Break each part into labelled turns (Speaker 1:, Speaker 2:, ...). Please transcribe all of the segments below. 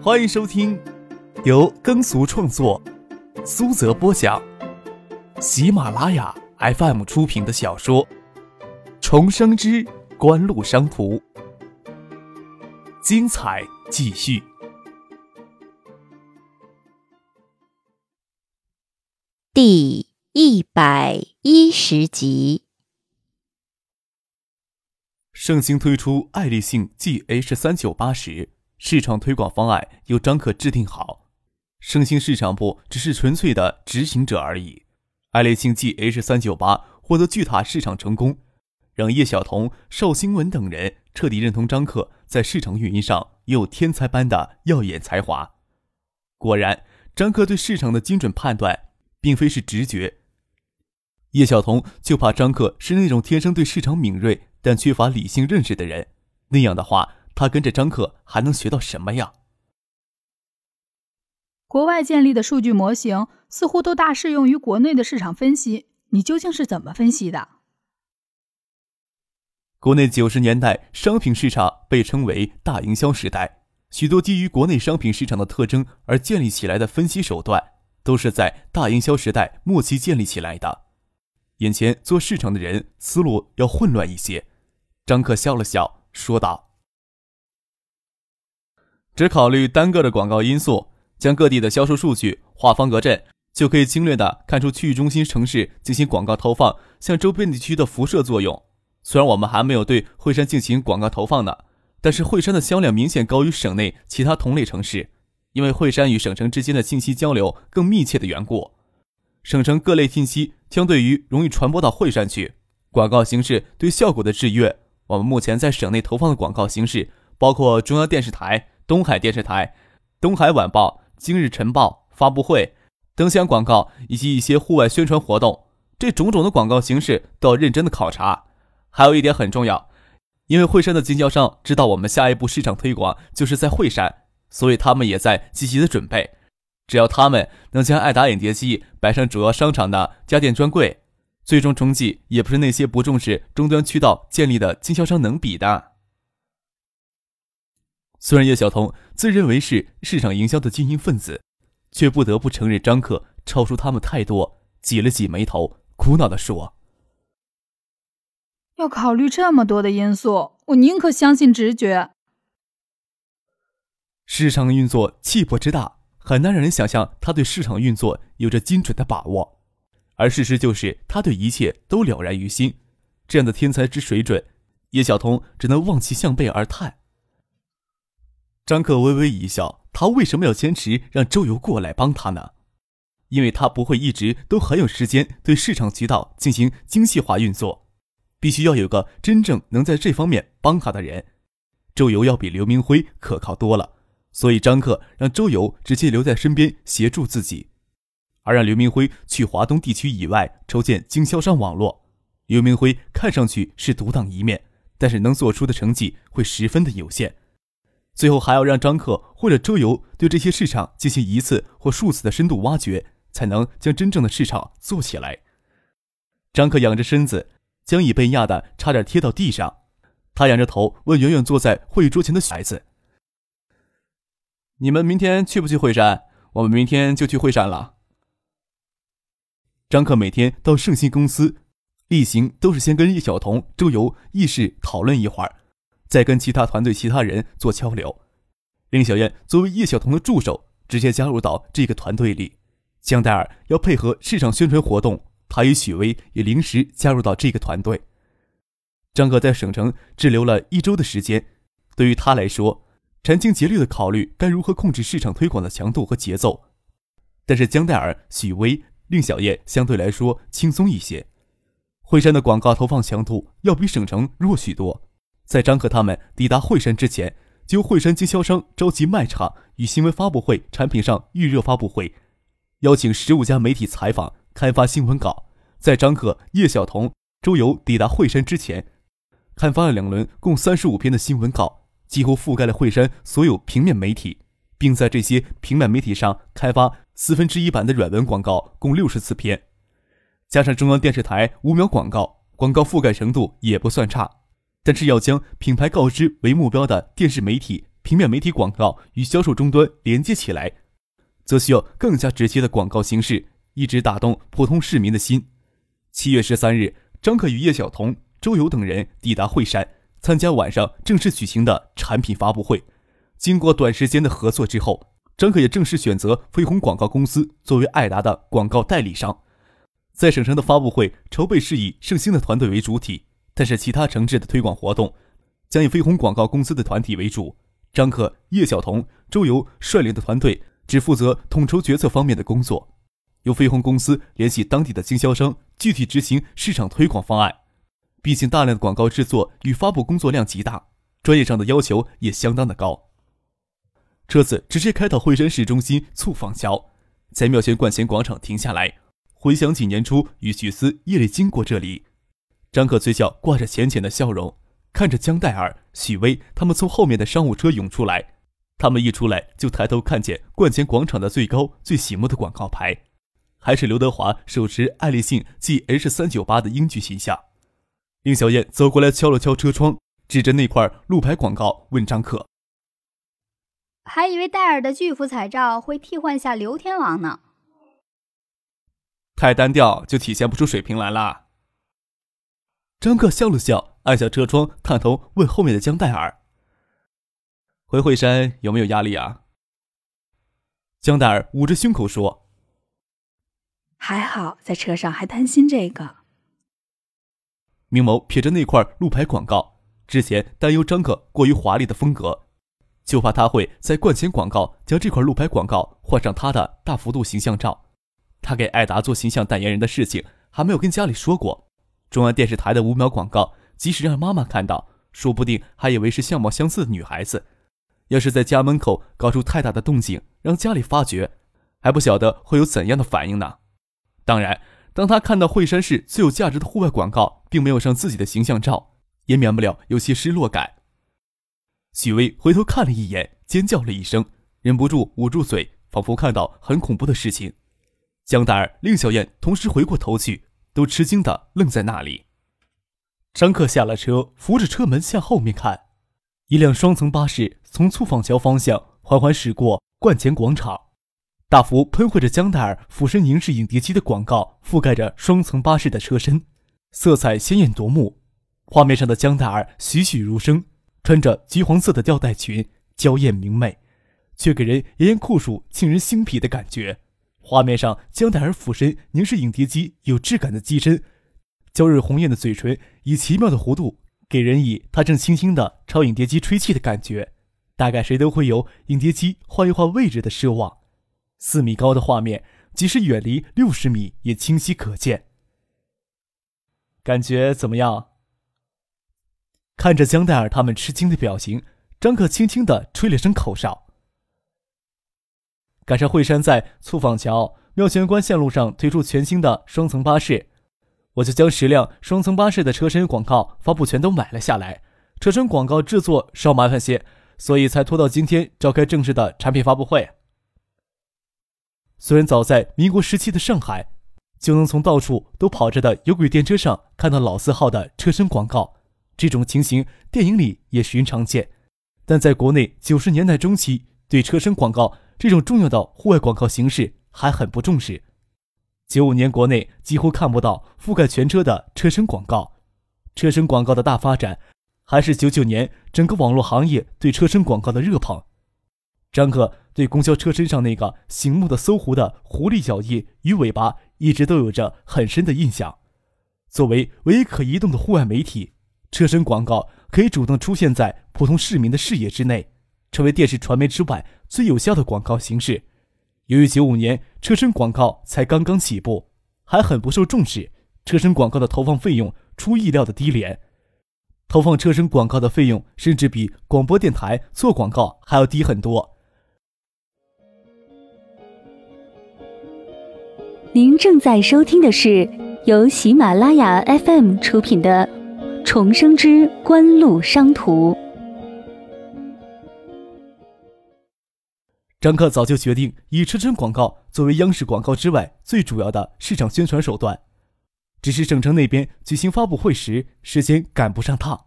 Speaker 1: 欢迎收听由耕俗创作、苏泽播讲、喜马拉雅 FM 出品的小说《重生之官路商途》，精彩继续，
Speaker 2: 第一百一十集。
Speaker 1: 盛兴推出爱立信 GH 三九八时。市场推广方案由张克制定好，盛兴市场部只是纯粹的执行者而已。爱立信 GH 三九八获得巨大市场成功，让叶晓彤、邵新文等人彻底认同张克在市场运营上有天才般的耀眼才华。果然，张克对市场的精准判断并非是直觉。叶晓彤就怕张克是那种天生对市场敏锐但缺乏理性认识的人，那样的话。他跟着张克还能学到什么呀？
Speaker 3: 国外建立的数据模型似乎都大适用于国内的市场分析，你究竟是怎么分析的？
Speaker 1: 国内九十年代商品市场被称为大营销时代，许多基于国内商品市场的特征而建立起来的分析手段，都是在大营销时代末期建立起来的。眼前做市场的人思路要混乱一些。张克笑了笑，说道。只考虑单个的广告因素，将各地的销售数据画方格阵，就可以精略的看出区域中心城市进行广告投放向周边地区的辐射作用。虽然我们还没有对惠山进行广告投放呢，但是惠山的销量明显高于省内其他同类城市，因为惠山与省城之间的信息交流更密切的缘故，省城各类信息相对于容易传播到惠山去。广告形式对效果的制约，我们目前在省内投放的广告形式包括中央电视台。东海电视台、东海晚报、今日晨报发布会、灯箱广告以及一些户外宣传活动，这种种的广告形式都要认真的考察。还有一点很重要，因为惠山的经销商知道我们下一步市场推广就是在惠山，所以他们也在积极的准备。只要他们能将爱达影碟机摆上主要商场的家电专柜，最终成绩也不是那些不重视终端渠道建立的经销商能比的。虽然叶晓彤自认为是市场营销的精英分子，却不得不承认张克超出他们太多，挤了挤眉头，苦恼地说：“
Speaker 3: 要考虑这么多的因素，我宁可相信直觉。
Speaker 1: 市场运作气魄之大，很难让人想象他对市场运作有着精准的把握，而事实就是他对一切都了然于心。这样的天才之水准，叶晓彤只能望其项背而叹。”张克微微一笑，他为什么要坚持让周游过来帮他呢？因为他不会一直都很有时间对市场渠道进行精细化运作，必须要有个真正能在这方面帮他的人。周游要比刘明辉可靠多了，所以张克让周游直接留在身边协助自己，而让刘明辉去华东地区以外筹建经销商网络。刘明辉看上去是独当一面，但是能做出的成绩会十分的有限。最后还要让张克或者周游对这些市场进行一次或数次的深度挖掘，才能将真正的市场做起来。张克仰着身子，将椅背压得差点贴到地上。他仰着头问远远坐在会议桌前的孩子：“你们明天去不去惠山？我们明天就去惠山了。”张克每天到盛兴公司，例行都是先跟叶晓彤、周游议事讨论一会儿。再跟其他团队其他人做交流。令小燕作为叶晓彤的助手，直接加入到这个团队里。江黛儿要配合市场宣传活动，她与许巍也临时加入到这个团队。张哥在省城滞留了一周的时间，对于他来说，殚精竭虑的考虑该如何控制市场推广的强度和节奏。但是江黛儿、许巍、令小燕相对来说轻松一些。惠山的广告投放强度要比省城弱许多。在张克他们抵达惠山之前，就惠山经销商召集卖场与新闻发布会产品上预热发布会，邀请十五家媒体采访、刊发新闻稿。在张克、叶晓彤、周游抵达惠山之前，刊发了两轮共三十五篇的新闻稿，几乎覆盖了惠山所有平面媒体，并在这些平面媒体上开发四分之一版的软文广告，共六十四篇，加上中央电视台五秒广告，广告覆盖程度也不算差。但是要将品牌告知为目标的电视媒体平面媒体广告与销售终端连接起来，则需要更加直接的广告形式，一直打动普通市民的心。七月十三日，张可与叶晓彤、周游等人抵达惠山，参加晚上正式举行的产品发布会。经过短时间的合作之后，张可也正式选择飞鸿广告公司作为爱达的广告代理商。在省城的发布会筹备是以盛兴的团队为主体，但是其他城市的推广活动将以飞鸿广告公司的团体为主。张可、叶晓彤、周游率领的团队只负责统筹决策方面的工作，由飞鸿公司联系当地的经销商，具体执行市场推广方案。毕竟大量的广告制作与发布工作量极大，专业上的要求也相当的高。车子直接开到惠山市中心簇坊桥，在庙前冠前广场停下来。回想起年初与许思夜里经过这里，张可嘴角挂着浅浅的笑容，看着江黛儿、许巍他们从后面的商务车涌出来。他们一出来就抬头看见冠前广场的最高最醒目的广告牌，还是刘德华手持爱立信 G H 三九八的英俊形象。令小燕走过来敲了敲车窗，指着那块路牌广告问张可。
Speaker 4: 还以为戴尔的巨幅彩照会替换下刘天王呢。
Speaker 1: 太单调就体现不出水平来了。张克笑了笑，按下车窗，探头问后面的江黛儿：“回惠山有没有压力啊？”江黛儿捂着胸口说：“
Speaker 5: 还好，在车上还担心这个。”
Speaker 1: 明眸瞥着那块路牌广告，之前担忧张克过于华丽的风格。就怕他会在冠前广告将这块路牌广告换上他的大幅度形象照。他给艾达做形象代言人的事情还没有跟家里说过。中央电视台的五秒广告，即使让妈妈看到，说不定还以为是相貌相似的女孩子。要是在家门口搞出太大的动静，让家里发觉，还不晓得会有怎样的反应呢。当然，当他看到惠山市最有价值的户外广告并没有上自己的形象照，也免不了有些失落感。许巍回头看了一眼，尖叫了一声，忍不住捂住嘴，仿佛看到很恐怖的事情。江黛儿、令小燕同时回过头去，都吃惊的愣在那里。张克下了车，扶着车门向后面看，一辆双层巴士从簇坊桥方向缓缓驶过冠前广场，大幅喷绘着江黛儿俯身凝视影碟机的广告，覆盖着双层巴士的车身，色彩鲜艳夺目。画面上的江黛儿栩栩如生。穿着橘黄色的吊带裙，娇艳明媚，却给人炎炎酷暑、沁人心脾的感觉。画面上，江黛儿俯身凝视影碟机有质感的机身，娇润红艳的嘴唇以奇妙的弧度，给人以她正轻轻的朝影碟机吹气的感觉。大概谁都会有影碟机换一换位置的奢望。四米高的画面，即使远离六十米也清晰可见。感觉怎么样？看着江黛儿他们吃惊的表情，张可轻轻的吹了声口哨。赶上惠山在簇坊桥庙前关线路上推出全新的双层巴士，我就将十辆双层巴士的车身广告发布全都买了下来。车身广告制作稍麻烦些，所以才拖到今天召开正式的产品发布会。虽然早在民国时期的上海，就能从到处都跑着的有轨电车上看到老字号的车身广告。这种情形电影里也寻常见，但在国内九十年代中期，对车身广告这种重要的户外广告形式还很不重视。九五年国内几乎看不到覆盖全车的车身广告，车身广告的大发展，还是九九年整个网络行业对车身广告的热捧。张克对公交车身上那个醒目的搜狐的狐狸脚印与尾巴一直都有着很深的印象。作为唯一可移动的户外媒体。车身广告可以主动出现在普通市民的视野之内，成为电视传媒之外最有效的广告形式。由于九五年车身广告才刚刚起步，还很不受重视，车身广告的投放费用出意料的低廉。投放车身广告的费用甚至比广播电台做广告还要低很多。
Speaker 2: 您正在收听的是由喜马拉雅 FM 出品的。重生之官路商途。
Speaker 1: 张克早就决定以车身广告作为央视广告之外最主要的市场宣传手段，只是省城那边举行发布会时时间赶不上趟，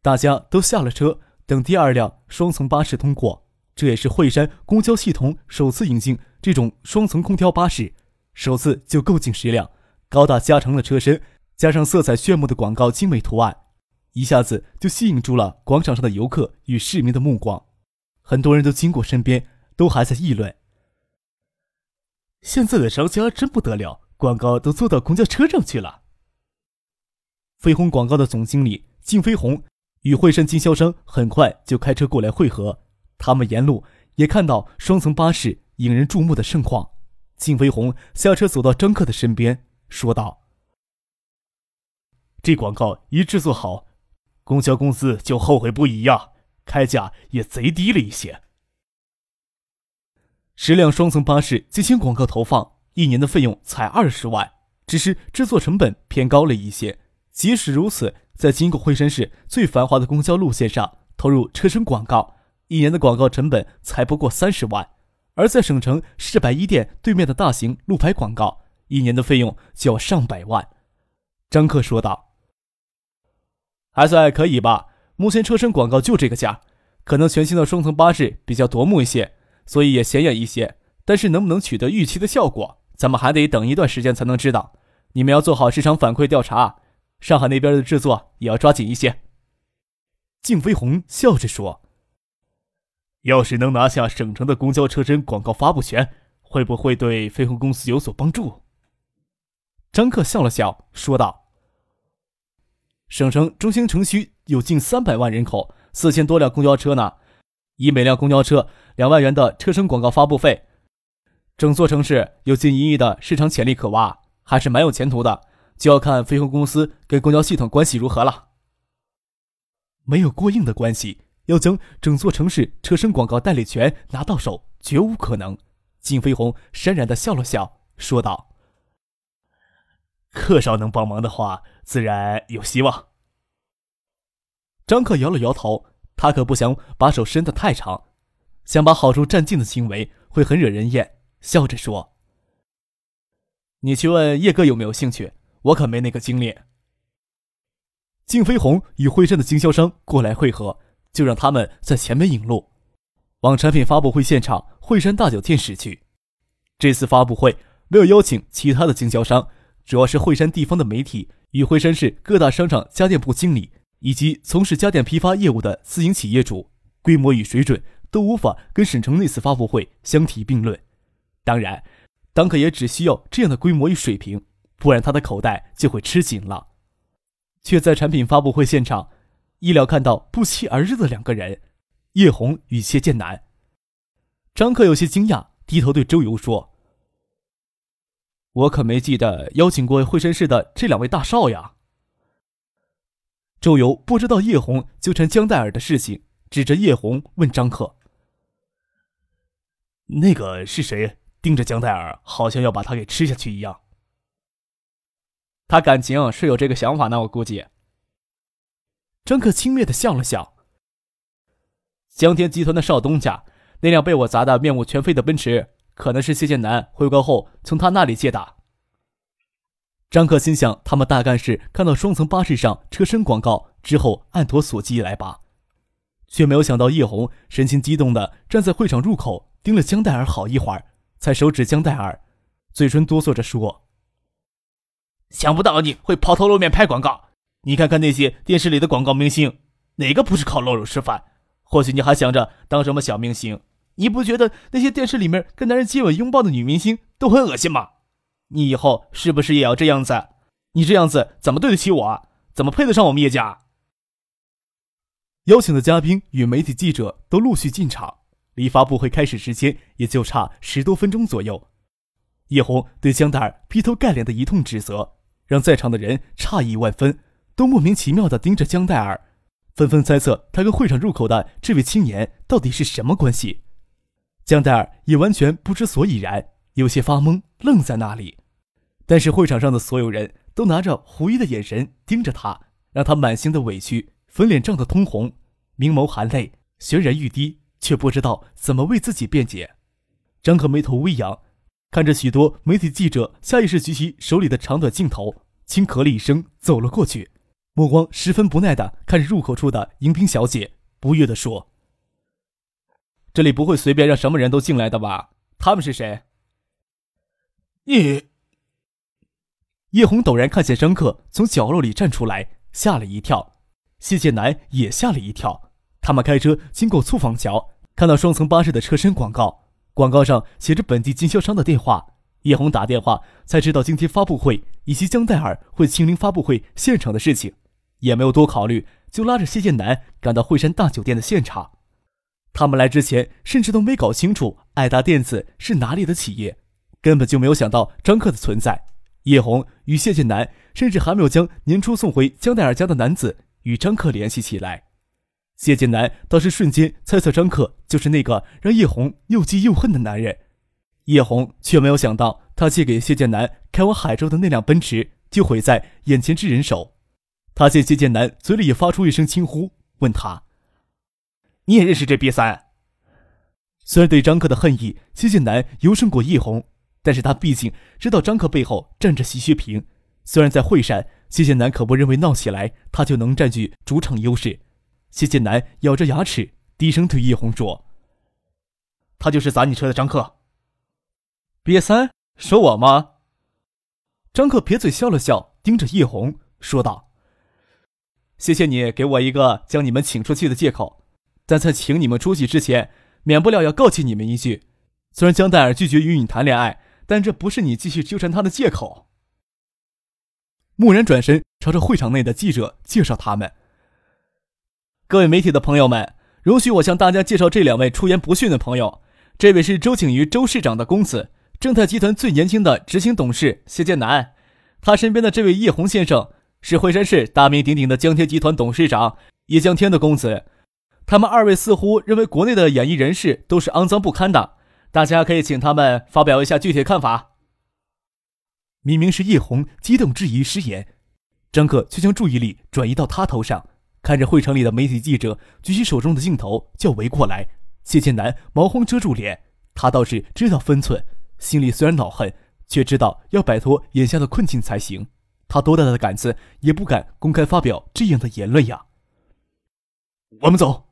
Speaker 1: 大家都下了车，等第二辆双层巴士通过，这也是惠山公交系统首次引进这种双层空调巴士，首次就购进十辆，高大加长的车身加上色彩炫目的广告精美图案，一下子就吸引住了广场上的游客与市民的目光。很多人都经过身边，都还在议论：现在的商家真不得了，广告都做到公交车上去了。飞鸿广告的总经理靳飞鸿。与惠山经销商很快就开车过来汇合，他们沿路也看到双层巴士引人注目的盛况。靳飞鸿下车走到张克的身边，说道：“这广告一制作好，公交公司就后悔不已呀，开价也贼低了一些。十辆双层巴士进行广告投放，一年的费用才二十万，只是制作成本偏高了一些。即使如此。”在经过惠山市最繁华的公交路线上投入车身广告，一年的广告成本才不过三十万；而在省城市百衣店对面的大型路牌广告，一年的费用就要上百万。张克说道：“还算可以吧，目前车身广告就这个价，可能全新的双层巴士比较夺目一些，所以也显眼一些。但是能不能取得预期的效果，咱们还得等一段时间才能知道。你们要做好市场反馈调查。”上海那边的制作也要抓紧一些。靳飞鸿笑着说：“要是能拿下省城的公交车身广告发布权，会不会对飞鸿公司有所帮助？”张克笑了笑说道：“省城中心城区有近三百万人口，四千多辆公交车呢。以每辆公交车两万元的车身广告发布费，整座城市有近一亿的市场潜力可挖，还是蛮有前途的。”就要看飞鸿公司跟公交系统关系如何了。没有过硬的关系，要将整座城市车身广告代理权拿到手，绝无可能。靳飞鸿潸然的笑了笑，说道：“客少能帮忙的话，自然有希望。”张克摇了摇头，他可不想把手伸得太长，想把好处占尽的行为会很惹人厌，笑着说：“你去问叶哥有没有兴趣。”我可没那个精力。靳飞鸿与惠山的经销商过来会合，就让他们在前面引路，往产品发布会现场惠山大酒店驶去。这次发布会没有邀请其他的经销商，主要是惠山地方的媒体与惠山市各大商场家电部经理以及从事家电批发业务的私营企业主，规模与水准都无法跟省城那次发布会相提并论。当然，当可也只需要这样的规模与水平。不然他的口袋就会吃紧了。却在产品发布会现场，意料看到不期而至的两个人：叶红与谢剑南。张克有些惊讶，低头对周游说：“我可没记得邀请过惠山市的这两位大少呀。”周游不知道叶红纠缠江黛儿的事情，指着叶红问张克：“那个是谁？盯着江黛儿，好像要把她给吃下去一样。”他感情是有这个想法呢，我估计。张克轻蔑的笑了笑。江天集团的少东家那辆被我砸得面目全非的奔驰，可能是谢剑南回国后从他那里借的。张克心想，他们大概是看到双层巴士上车身广告之后，按图索骥来吧，却没有想到叶红神情激动的站在会场入口，盯了江黛儿好一会儿，才手指江黛儿，嘴唇哆嗦着说。想不到你会抛头露面拍广告，你看看那些电视里的广告明星，哪个不是靠露肉吃饭？或许你还想着当什么小明星？你不觉得那些电视里面跟男人接吻拥抱的女明星都很恶心吗？你以后是不是也要这样子？你这样子怎么对得起我？怎么配得上我们叶家？邀请的嘉宾与媒体记者都陆续进场，离发布会开始时间也就差十多分钟左右。叶红对江黛儿劈头盖脸的一通指责。让在场的人诧异万分，都莫名其妙地盯着江黛儿，纷纷猜测他跟会场入口的这位青年到底是什么关系。江黛儿也完全不知所以然，有些发懵，愣在那里。但是会场上的所有人都拿着狐疑的眼神盯着他，让他满心的委屈，粉脸涨得通红，明眸含泪，泫然欲滴，却不知道怎么为自己辩解。张可眉头微扬。看着许多媒体记者下意识举起手里的长短镜头，轻咳了一声，走了过去，目光十分不耐地看着入口处的迎宾小姐，不悦地说：“这里不会随便让什么人都进来的吧？他们是谁？”
Speaker 6: 你。
Speaker 1: 叶红陡然看见张克从角落里站出来，吓了一跳。谢剑南也吓了一跳。他们开车经过醋坊桥，看到双层巴士的车身广告，广告上写着本地经销商的电话。叶红打电话才知道今天发布会以及江戴尔会亲临发布会现场的事情，也没有多考虑，就拉着谢剑南赶到惠山大酒店的现场。他们来之前甚至都没搞清楚爱达电子是哪里的企业，根本就没有想到张克的存在。叶红与谢剑南甚至还没有将年初送回江奈尔家的男子与张克联系起来。谢剑南倒是瞬间猜测张克就是那个让叶红又嫉又恨的男人。叶红却没有想到，他借给谢剑南开往海州的那辆奔驰就毁在眼前之人手。他见谢剑南嘴里也发出一声轻呼，问他：“
Speaker 6: 你也认识这瘪三？”
Speaker 1: 虽然对张克的恨意，谢剑南尤胜过叶红。但是他毕竟知道张克背后站着席学平，虽然在会上，谢剑南可不认为闹起来他就能占据主场优势。谢剑南咬着牙齿，低声对叶红说：“
Speaker 6: 他就是砸你车的张克。”
Speaker 1: 瘪三说我吗？张克撇嘴笑了笑，盯着叶红说道：“谢谢你给我一个将你们请出去的借口，但在请你们出去之前，免不了要告诫你们一句：虽然江黛尔拒绝与你谈恋爱。”但这不是你继续纠缠他的借口。蓦然转身，朝着会场内的记者介绍他们：“各位媒体的朋友们，容许我向大家介绍这两位出言不逊的朋友。这位是周景瑜周市长的公子，正泰集团最年轻的执行董事谢建南。他身边的这位叶红先生，是惠山市大名鼎鼎的江天集团董事长叶江天的公子。他们二位似乎认为国内的演艺人士都是肮脏不堪的。”大家可以请他们发表一下具体看法。明明是叶红激动质疑失言，张克却将注意力转移到他头上，看着会场里的媒体记者举起手中的镜头就围过来。谢剑南忙慌遮住脸，他倒是知道分寸，心里虽然恼恨，却知道要摆脱眼下的困境才行。他多大的胆子也不敢公开发表这样的言论呀！
Speaker 6: 我们走。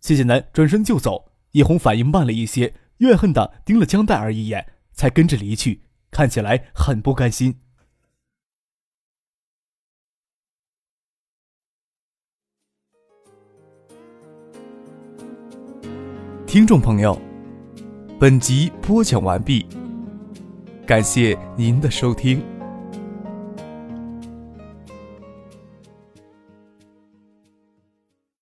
Speaker 1: 谢剑南转身就走。叶红反应慢了一些，怨恨的盯了江黛儿一眼，才跟着离去，看起来很不甘心。听众朋友，本集播讲完毕，感谢您的收听。